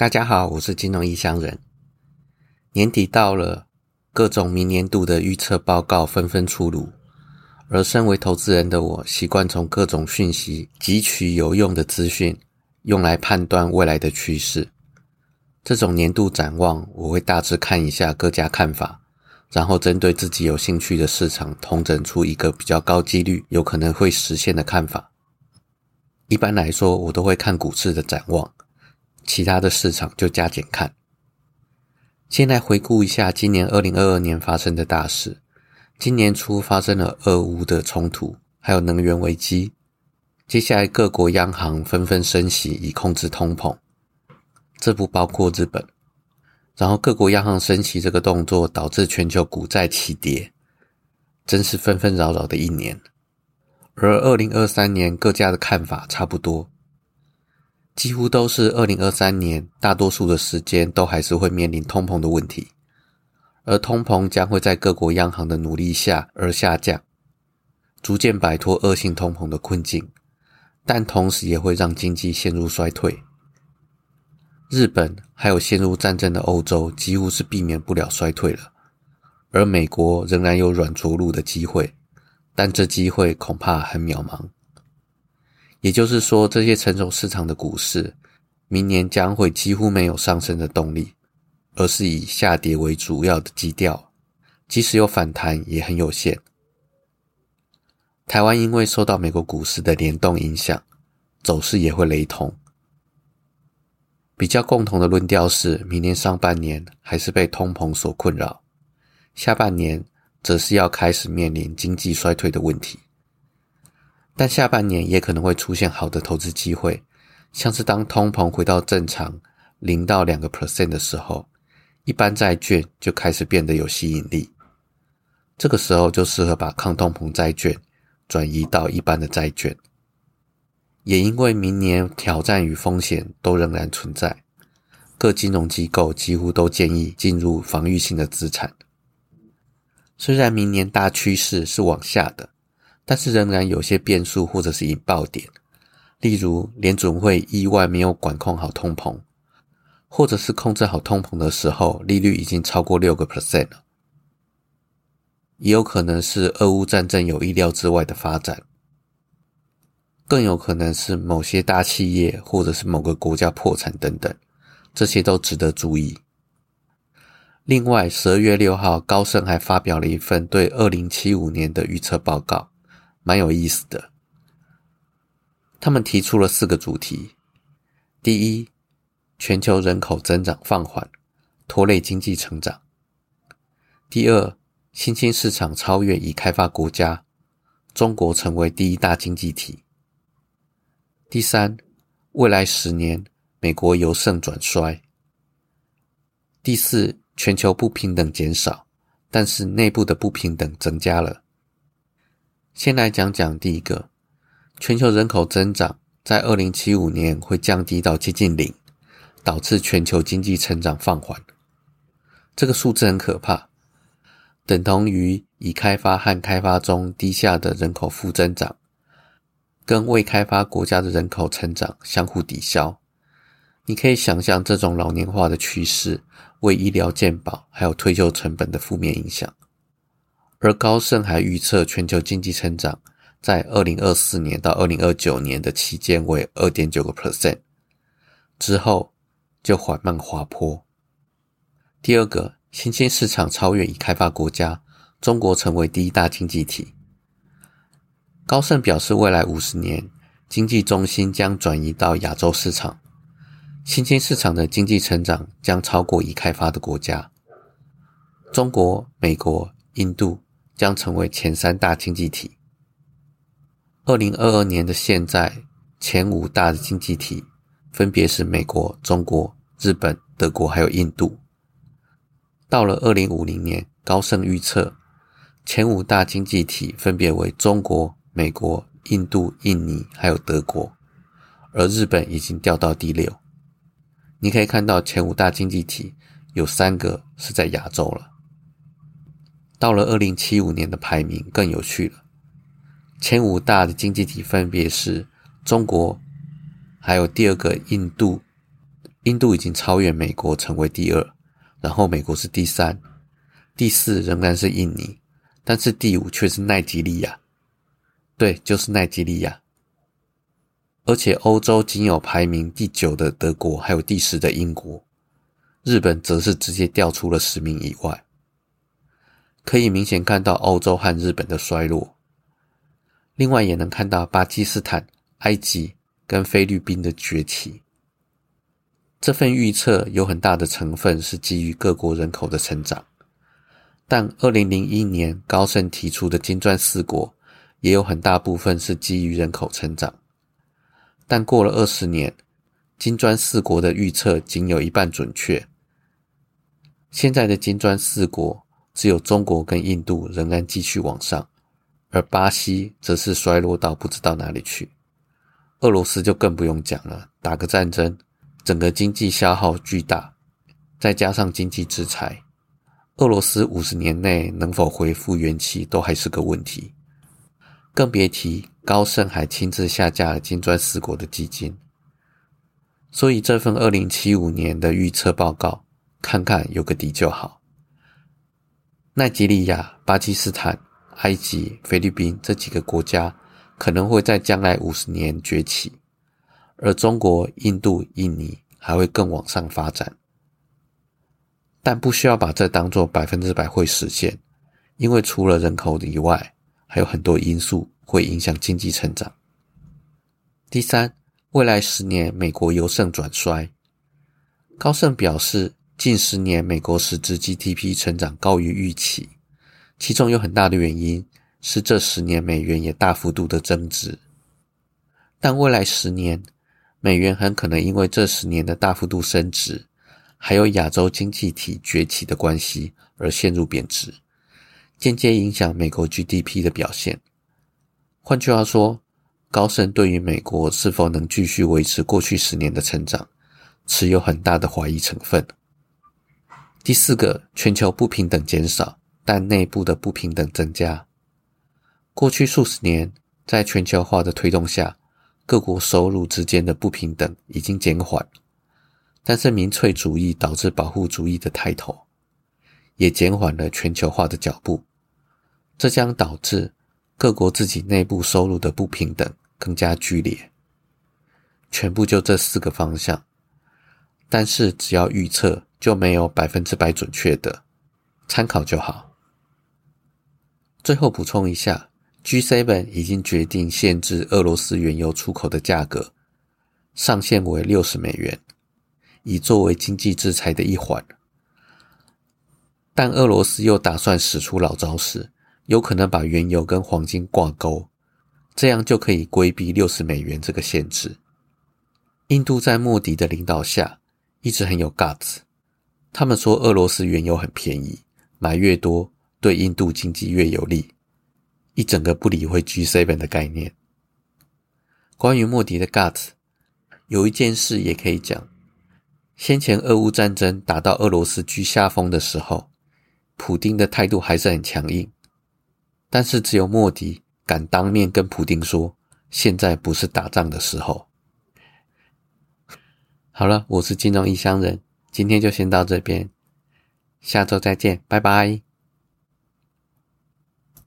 大家好，我是金融异乡人。年底到了，各种明年度的预测报告纷纷出炉，而身为投资人的我，习惯从各种讯息汲取有用的资讯，用来判断未来的趋势。这种年度展望，我会大致看一下各家看法，然后针对自己有兴趣的市场，统整出一个比较高几率有可能会实现的看法。一般来说，我都会看股市的展望，其他的市场就加减看。先来回顾一下今年二零二二年发生的大事。今年初发生了俄乌的冲突，还有能源危机。接下来各国央行纷纷升息以控制通膨。这不包括日本，然后各国央行升息这个动作导致全球股债齐跌，真是纷纷扰扰的一年。而二零二三年各家的看法差不多，几乎都是二零二三年大多数的时间都还是会面临通膨的问题，而通膨将会在各国央行的努力下而下降，逐渐摆脱恶性通膨的困境，但同时也会让经济陷入衰退。日本还有陷入战争的欧洲，几乎是避免不了衰退了。而美国仍然有软着陆的机会，但这机会恐怕很渺茫。也就是说，这些成熟市场的股市，明年将会几乎没有上升的动力，而是以下跌为主要的基调。即使有反弹，也很有限。台湾因为受到美国股市的联动影响，走势也会雷同。比较共同的论调是，明年上半年还是被通膨所困扰，下半年则是要开始面临经济衰退的问题。但下半年也可能会出现好的投资机会，像是当通膨回到正常零到两个 percent 的时候，一般债券就开始变得有吸引力。这个时候就适合把抗通膨债券转移到一般的债券。也因为明年挑战与风险都仍然存在，各金融机构几乎都建议进入防御性的资产。虽然明年大趋势是往下的，但是仍然有些变数或者是引爆点，例如联准会意外没有管控好通膨，或者是控制好通膨的时候利率已经超过六个 percent 了，也有可能是俄乌战争有意料之外的发展。更有可能是某些大企业，或者是某个国家破产等等，这些都值得注意。另外，十二月六号，高盛还发表了一份对二零七五年的预测报告，蛮有意思的。他们提出了四个主题：第一，全球人口增长放缓，拖累经济成长；第二，新兴市场超越已开发国家，中国成为第一大经济体。第三，未来十年美国由盛转衰。第四，全球不平等减少，但是内部的不平等增加了。先来讲讲第一个，全球人口增长在二零七五年会降低到接近零，导致全球经济成长放缓。这个数字很可怕，等同于已开发和开发中低下的人口负增长。跟未开发国家的人口成长相互抵消，你可以想象这种老年化的趋势为医疗健保还有退休成本的负面影响。而高盛还预测全球经济成长在二零二四年到二零二九年的期间为二点九个 percent，之后就缓慢滑坡。第二个，新兴市场超越已开发国家，中国成为第一大经济体。高盛表示，未来五十年经济中心将转移到亚洲市场，新兴市场的经济成长将超过已开发的国家。中国、美国、印度将成为前三大经济体。二零二二年的现在，前五大的经济体分别是美国、中国、日本、德国还有印度。到了二零五零年，高盛预测前五大经济体分别为中国。美国、印度、印尼还有德国，而日本已经掉到第六。你可以看到前五大经济体有三个是在亚洲了。到了二零七五年的排名更有趣了，前五大的经济体分别是中国，还有第二个印度，印度已经超越美国成为第二，然后美国是第三，第四仍然是印尼，但是第五却是奈及利亚。对，就是奈及利亚。而且欧洲仅有排名第九的德国，还有第十的英国，日本则是直接掉出了十名以外。可以明显看到欧洲和日本的衰落。另外也能看到巴基斯坦、埃及跟菲律宾的崛起。这份预测有很大的成分是基于各国人口的成长，但二零零一年高盛提出的金砖四国也有很大部分是基于人口成长。但过了二十年，金砖四国的预测仅有一半准确。现在的金砖四国只有中国跟印度仍然继续往上，而巴西则是衰落到不知道哪里去。俄罗斯就更不用讲了，打个战争。整个经济消耗巨大，再加上经济制裁，俄罗斯五十年内能否恢复元气都还是个问题。更别提高盛还亲自下架了金砖四国的基金。所以这份二零七五年的预测报告，看看有个底就好。奈及利亚、巴基斯坦、埃及、菲律宾这几个国家可能会在将来五十年崛起。而中国、印度、印尼还会更往上发展，但不需要把这当做百分之百会实现，因为除了人口以外，还有很多因素会影响经济成长。第三，未来十年美国由盛转衰。高盛表示，近十年美国实质 GDP 成长高于预期，其中有很大的原因是这十年美元也大幅度的增值，但未来十年。美元很可能因为这十年的大幅度升值，还有亚洲经济体崛起的关系而陷入贬值，间接影响美国 GDP 的表现。换句话说，高盛对于美国是否能继续维持过去十年的成长，持有很大的怀疑成分。第四个，全球不平等减少，但内部的不平等增加。过去数十年，在全球化的推动下。各国收入之间的不平等已经减缓，但是民粹主义导致保护主义的抬头，也减缓了全球化的脚步。这将导致各国自己内部收入的不平等更加剧烈。全部就这四个方向，但是只要预测就没有百分之百准确的，参考就好。最后补充一下。G7 已经决定限制俄罗斯原油出口的价格，上限为六十美元，以作为经济制裁的一环。但俄罗斯又打算使出老招式，有可能把原油跟黄金挂钩，这样就可以规避六十美元这个限制。印度在莫迪的领导下一直很有 guts，他们说俄罗斯原油很便宜，买越多对印度经济越有利。一整个不理会 G7 的概念。关于莫迪的 guts，有一件事也可以讲：先前俄乌战争打到俄罗斯居下风的时候，普丁的态度还是很强硬。但是只有莫迪敢当面跟普丁说，现在不是打仗的时候。好了，我是金融异乡人，今天就先到这边，下周再见，拜拜。